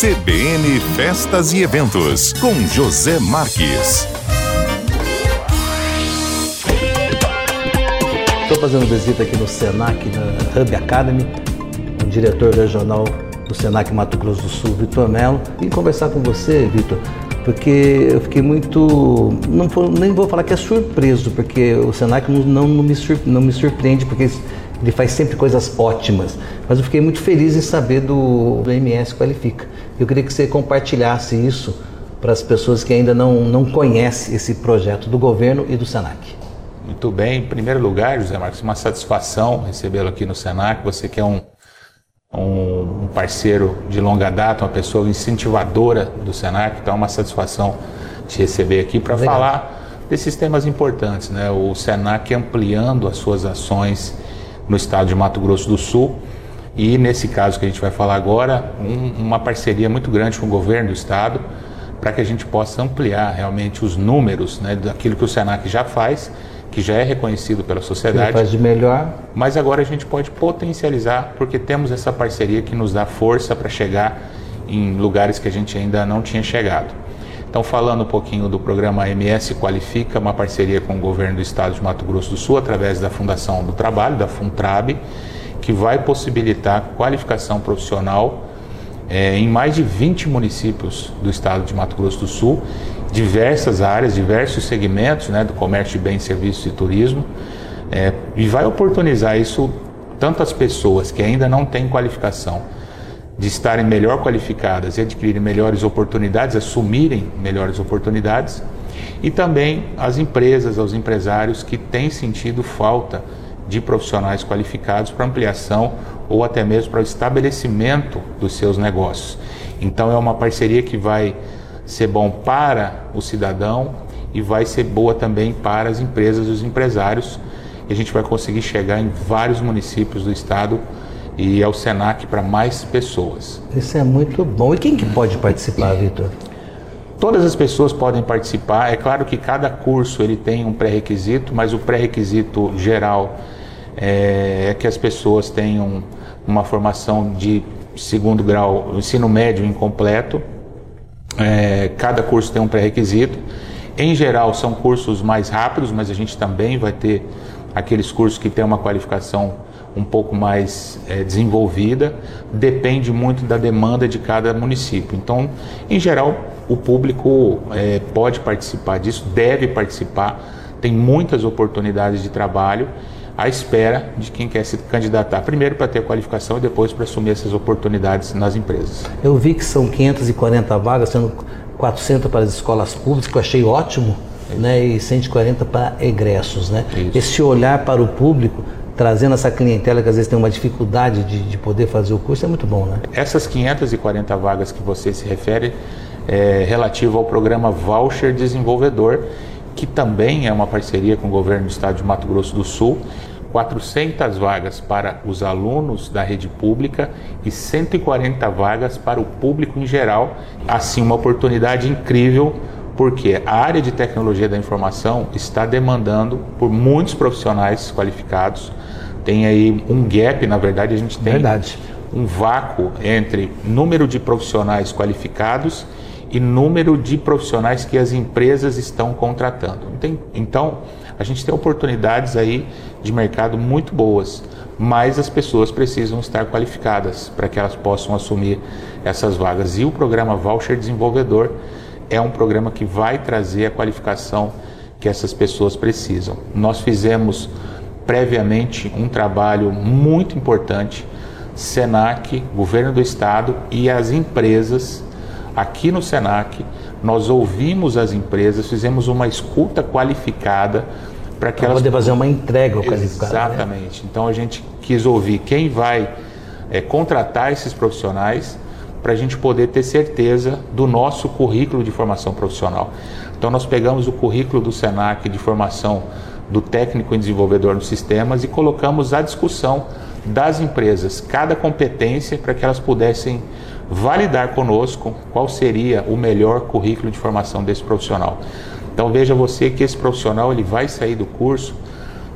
CBN Festas e Eventos, com José Marques. Estou fazendo visita aqui no Senac, na Hub Academy, o diretor regional do Senac Mato Grosso do Sul, Vitor Melo, e conversar com você, Vitor, porque eu fiquei muito. Não nem vou falar que é surpreso, porque o Senac não, não, me surpreende, porque ele faz sempre coisas ótimas. Mas eu fiquei muito feliz em saber do, do MS Qualifica. Eu queria que você compartilhasse isso para as pessoas que ainda não, não conhecem esse projeto do governo e do Senac. Muito bem. Em primeiro lugar, José Marcos, uma satisfação recebê-lo aqui no Senac. Você que é um, um parceiro de longa data, uma pessoa incentivadora do Senac, então é uma satisfação te receber aqui para falar desses temas importantes. Né? O Senac ampliando as suas ações no estado de Mato Grosso do Sul. E nesse caso que a gente vai falar agora, um, uma parceria muito grande com o governo do estado para que a gente possa ampliar realmente os números né, daquilo que o Senac já faz, que já é reconhecido pela sociedade. Ele faz de melhor. Mas agora a gente pode potencializar porque temos essa parceria que nos dá força para chegar em lugares que a gente ainda não tinha chegado. Então, falando um pouquinho do programa MS Qualifica, uma parceria com o governo do estado de Mato Grosso do Sul, através da Fundação do Trabalho, da FUNTRAB, que vai possibilitar qualificação profissional é, em mais de 20 municípios do estado de Mato Grosso do Sul, diversas áreas, diversos segmentos né, do comércio de bens, serviços e turismo, é, e vai oportunizar isso tanto as pessoas que ainda não têm qualificação de estarem melhor qualificadas e adquirirem melhores oportunidades, assumirem melhores oportunidades, e também as empresas, aos empresários que têm sentido falta de profissionais qualificados para ampliação ou até mesmo para o estabelecimento dos seus negócios. Então é uma parceria que vai ser bom para o cidadão e vai ser boa também para as empresas e os empresários. E a gente vai conseguir chegar em vários municípios do estado e ao Senac para mais pessoas. Isso é muito bom. E quem que pode participar, Vitor? Todas as pessoas podem participar. É claro que cada curso ele tem um pré-requisito, mas o pré-requisito geral é, é que as pessoas tenham uma formação de segundo grau, ensino médio incompleto. É, cada curso tem um pré-requisito. Em geral, são cursos mais rápidos, mas a gente também vai ter aqueles cursos que têm uma qualificação um pouco mais é, desenvolvida, depende muito da demanda de cada município. Então, em geral, o público é, pode participar disso, deve participar, tem muitas oportunidades de trabalho à espera de quem quer se candidatar, primeiro para ter qualificação e depois para assumir essas oportunidades nas empresas. Eu vi que são 540 vagas, sendo 400 para as escolas públicas, que eu achei ótimo, né, e 140 para egressos. Né? Esse olhar para o público trazendo essa clientela que às vezes tem uma dificuldade de, de poder fazer o curso, é muito bom, né? Essas 540 vagas que você se refere é relativo ao programa Voucher Desenvolvedor, que também é uma parceria com o governo do estado de Mato Grosso do Sul. 400 vagas para os alunos da rede pública e 140 vagas para o público em geral. Assim, uma oportunidade incrível porque a área de tecnologia da informação está demandando por muitos profissionais qualificados. Tem aí um gap, na verdade, a gente tem verdade. um vácuo entre número de profissionais qualificados e número de profissionais que as empresas estão contratando. Então, a gente tem oportunidades aí de mercado muito boas, mas as pessoas precisam estar qualificadas para que elas possam assumir essas vagas. E o programa Voucher Desenvolvedor é um programa que vai trazer a qualificação que essas pessoas precisam. Nós fizemos previamente um trabalho muito importante, Senac, governo do estado e as empresas aqui no Senac, nós ouvimos as empresas, fizemos uma escuta qualificada para que elas poder fazer uma entrega qualificada. Né? Exatamente. Né? Então a gente quis ouvir quem vai é, contratar esses profissionais para a gente poder ter certeza do nosso currículo de formação profissional. Então, nós pegamos o currículo do SENAC de formação do técnico em desenvolvedor nos sistemas e colocamos à discussão das empresas cada competência para que elas pudessem validar conosco qual seria o melhor currículo de formação desse profissional. Então veja você que esse profissional ele vai sair do curso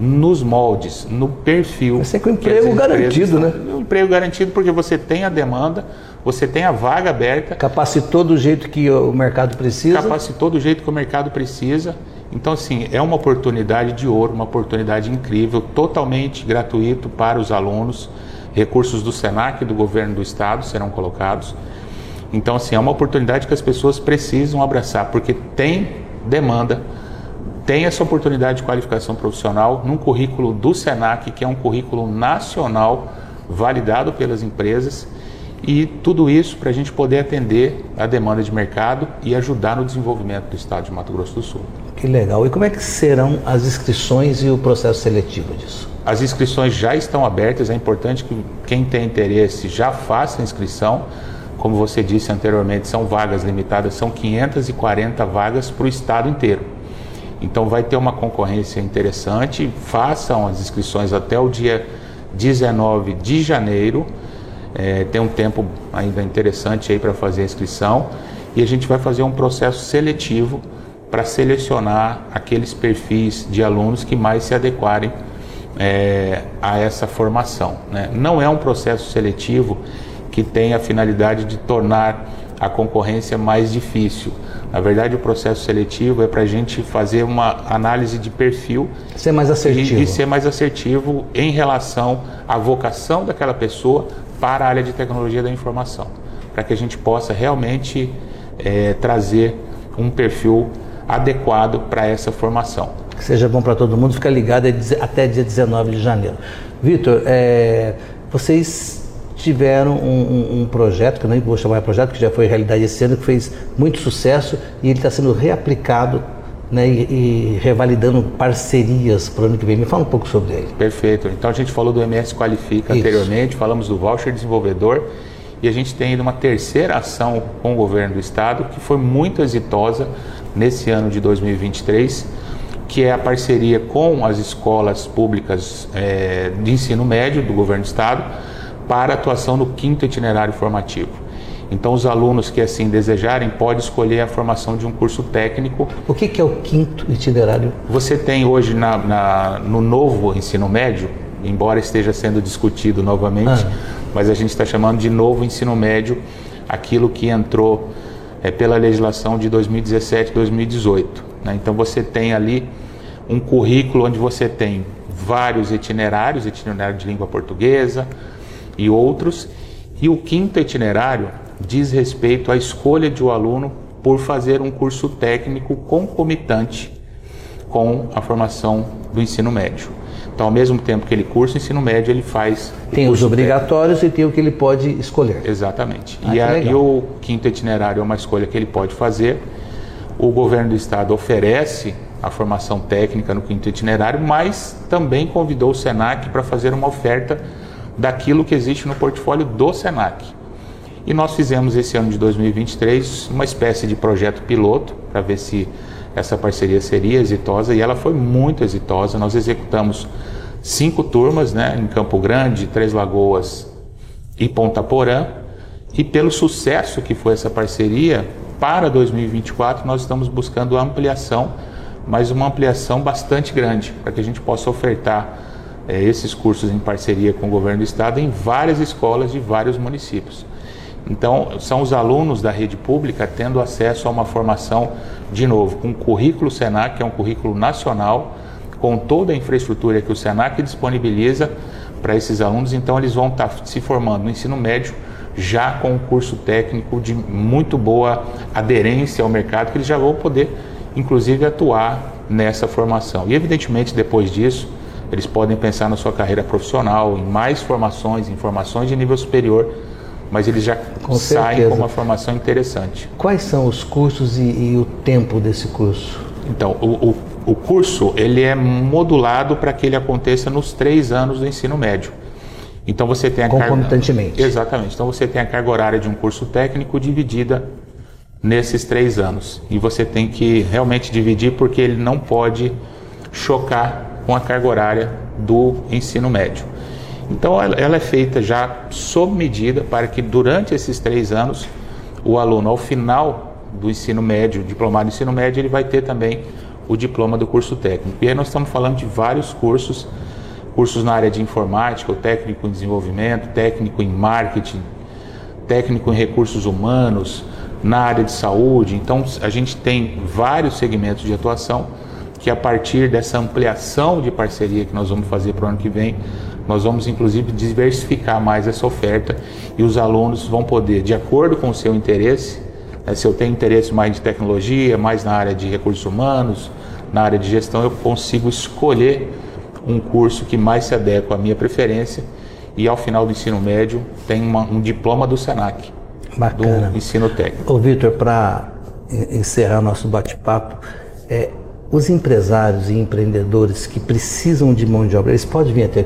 nos moldes, no perfil. Você com emprego garantido, né? Um emprego garantido porque você tem a demanda, você tem a vaga aberta. Capacitou do jeito que o mercado precisa. Capacitou do jeito que o mercado precisa. Então, assim, é uma oportunidade de ouro, uma oportunidade incrível, totalmente gratuito para os alunos. Recursos do SENAC e do governo do estado serão colocados. Então, assim, é uma oportunidade que as pessoas precisam abraçar, porque tem demanda, tem essa oportunidade de qualificação profissional num currículo do SENAC, que é um currículo nacional, validado pelas empresas, e tudo isso para a gente poder atender a demanda de mercado e ajudar no desenvolvimento do estado de Mato Grosso do Sul. Que legal. E como é que serão as inscrições e o processo seletivo disso? As inscrições já estão abertas, é importante que quem tem interesse já faça a inscrição. Como você disse anteriormente, são vagas limitadas, são 540 vagas para o estado inteiro. Então vai ter uma concorrência interessante. Façam as inscrições até o dia 19 de janeiro. É, tem um tempo ainda interessante aí para fazer a inscrição e a gente vai fazer um processo seletivo para selecionar aqueles perfis de alunos que mais se adequarem é, a essa formação. Né? Não é um processo seletivo que tem a finalidade de tornar a concorrência mais difícil. Na verdade, o processo seletivo é para a gente fazer uma análise de perfil ser mais assertivo. E, e ser mais assertivo em relação à vocação daquela pessoa para a área de tecnologia da informação, para que a gente possa realmente é, trazer um perfil adequado para essa formação. Que seja bom para todo mundo, fica ligado até dia 19 de janeiro. Vitor, é, vocês tiveram um, um, um, projeto, que eu nem vou chamar de projeto, que já foi realidade esse ano, que fez muito sucesso e ele está sendo reaplicado né, e, e, revalidando parcerias para o ano que vem. Me fala um pouco sobre ele. Perfeito. Então a gente falou do MS Qualifica Isso. anteriormente, falamos do Voucher Desenvolvedor e a gente tem ainda uma terceira ação com o governo do estado que foi muito exitosa nesse ano de 2023, que é a parceria com as escolas públicas é, de ensino médio do governo do estado para atuação no quinto itinerário formativo. Então, os alunos que assim desejarem podem escolher a formação de um curso técnico. O que, que é o quinto itinerário? Você tem hoje na, na, no novo ensino médio, embora esteja sendo discutido novamente, ah. mas a gente está chamando de novo ensino médio aquilo que entrou é, pela legislação de 2017 2018. Né? Então, você tem ali um currículo onde você tem vários itinerários itinerário de língua portuguesa, e outros. E o quinto itinerário diz respeito à escolha de um aluno por fazer um curso técnico concomitante com a formação do ensino médio. Então, ao mesmo tempo que ele cursa o ensino médio, ele faz. Tem os obrigatórios técnico. e tem o que ele pode escolher. Exatamente. Ah, e, a, e o quinto itinerário é uma escolha que ele pode fazer. O governo do estado oferece a formação técnica no quinto itinerário, mas também convidou o SENAC para fazer uma oferta daquilo que existe no portfólio do SENAC. E nós fizemos esse ano de 2023 uma espécie de projeto piloto para ver se essa parceria seria exitosa e ela foi muito exitosa. Nós executamos cinco turmas né, em Campo Grande, Três Lagoas e Ponta Porã. E pelo sucesso que foi essa parceria, para 2024 nós estamos buscando ampliação, mas uma ampliação bastante grande, para que a gente possa ofertar é, esses cursos em parceria com o governo do estado em várias escolas de vários municípios. Então, são os alunos da rede pública tendo acesso a uma formação, de novo, com o currículo Senac, que é um currículo nacional, com toda a infraestrutura que o Senac disponibiliza para esses alunos. Então, eles vão estar se formando no ensino médio já com um curso técnico de muito boa aderência ao mercado, que eles já vão poder, inclusive, atuar nessa formação. E, evidentemente, depois disso, eles podem pensar na sua carreira profissional, em mais formações, em formações de nível superior, mas eles já com saem certeza. com uma formação interessante. Quais são os cursos e, e o tempo desse curso? Então, o, o, o curso ele é modulado para que ele aconteça nos três anos do ensino médio. Então você tem a concomitantemente. Carga... Exatamente. Então você tem a carga horária de um curso técnico dividida nesses três anos e você tem que realmente dividir porque ele não pode chocar com a carga horária do ensino médio. Então, ela é feita já sob medida para que durante esses três anos o aluno, ao final do ensino médio, diplomado de ensino médio, ele vai ter também o diploma do curso técnico. E aí nós estamos falando de vários cursos, cursos na área de informática, o técnico em desenvolvimento, técnico em marketing, técnico em recursos humanos, na área de saúde. Então a gente tem vários segmentos de atuação que a partir dessa ampliação de parceria que nós vamos fazer para o ano que vem, nós vamos inclusive diversificar mais essa oferta e os alunos vão poder, de acordo com o seu interesse, né, se eu tenho interesse mais de tecnologia, mais na área de recursos humanos, na área de gestão, eu consigo escolher um curso que mais se adequa à minha preferência e ao final do ensino médio tem uma, um diploma do SENAC, Bacana. do ensino técnico. Ô Vitor, para encerrar nosso bate-papo, é, os empresários e empreendedores que precisam de mão de obra, eles podem vir até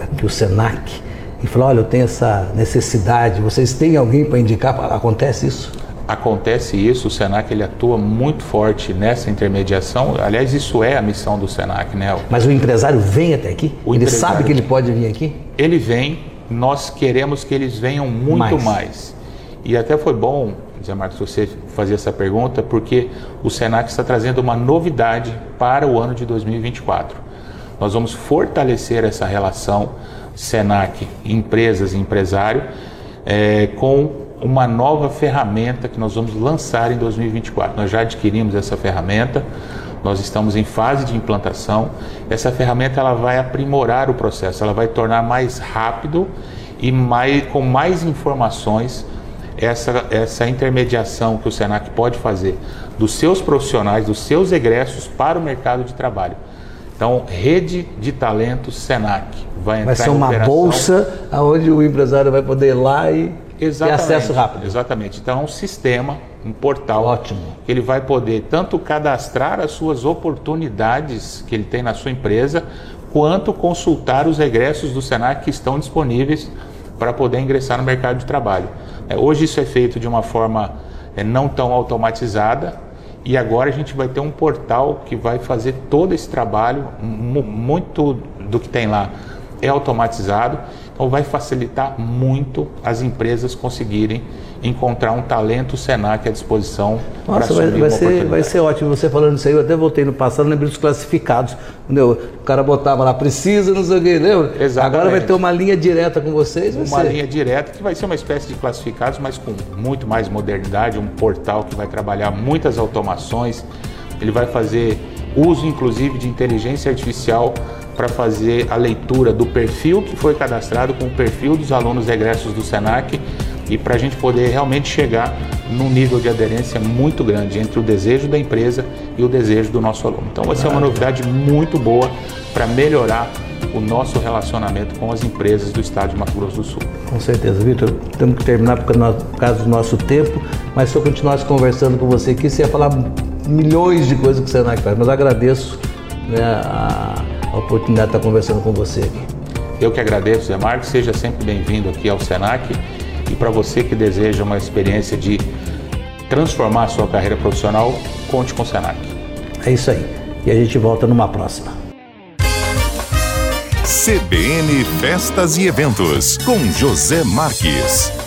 aqui o SENAC e falar, olha, eu tenho essa necessidade, vocês têm alguém para indicar? Acontece isso? Acontece isso, o SENAC ele atua muito forte nessa intermediação. Aliás, isso é a missão do SENAC, né? Mas o empresário vem até aqui? O ele sabe que ele pode vir aqui? Ele vem, nós queremos que eles venham muito Mais. mais. E até foi bom, Zé Marcos, você fazer essa pergunta, porque o SENAC está trazendo uma novidade para o ano de 2024. Nós vamos fortalecer essa relação SENAC, empresas e empresário, eh, com uma nova ferramenta que nós vamos lançar em 2024. Nós já adquirimos essa ferramenta, nós estamos em fase de implantação. Essa ferramenta ela vai aprimorar o processo, ela vai tornar mais rápido e mais, com mais informações essa, essa intermediação que o Senac pode fazer dos seus profissionais, dos seus egressos para o mercado de trabalho. Então, rede de talentos Senac vai entrar Vai ser em uma bolsa onde o empresário vai poder ir lá e ter Exatamente, acesso rápido. Exatamente. Então, é um sistema, um portal. Ótimo. Que ele vai poder tanto cadastrar as suas oportunidades que ele tem na sua empresa, quanto consultar os egressos do Senac que estão disponíveis para poder ingressar no mercado de trabalho. É, hoje isso é feito de uma forma é, não tão automatizada e agora a gente vai ter um portal que vai fazer todo esse trabalho, mu- muito do que tem lá é automatizado, então vai facilitar muito as empresas conseguirem encontrar um talento Senac à disposição para vai, assumir vai uma ser, vai ser ótimo você falando isso aí. Eu até voltei no passado, lembrei dos classificados. Entendeu? O cara botava lá, precisa, não sei o que, lembra? Exatamente. Agora vai ter uma linha direta com vocês. Vai uma ser. linha direta que vai ser uma espécie de classificados, mas com muito mais modernidade, um portal que vai trabalhar muitas automações. Ele vai fazer uso, inclusive, de inteligência artificial para fazer a leitura do perfil que foi cadastrado com o perfil dos alunos egressos do Senac e para a gente poder realmente chegar num nível de aderência muito grande entre o desejo da empresa e o desejo do nosso aluno. Então vai ser uma novidade muito boa para melhorar o nosso relacionamento com as empresas do estado de Mato Grosso do Sul. Com certeza, Vitor. Temos que terminar por causa do nosso tempo, mas se eu continuasse conversando com você aqui, você ia falar milhões de coisas que o Senac faz. Mas agradeço né, a, a oportunidade de estar conversando com você aqui. Eu que agradeço, Zé Marcos, seja sempre bem-vindo aqui ao Senac e para você que deseja uma experiência de transformar a sua carreira profissional, conte com o Senac. É isso aí. E a gente volta numa próxima. CBN Festas e Eventos, com José Marques.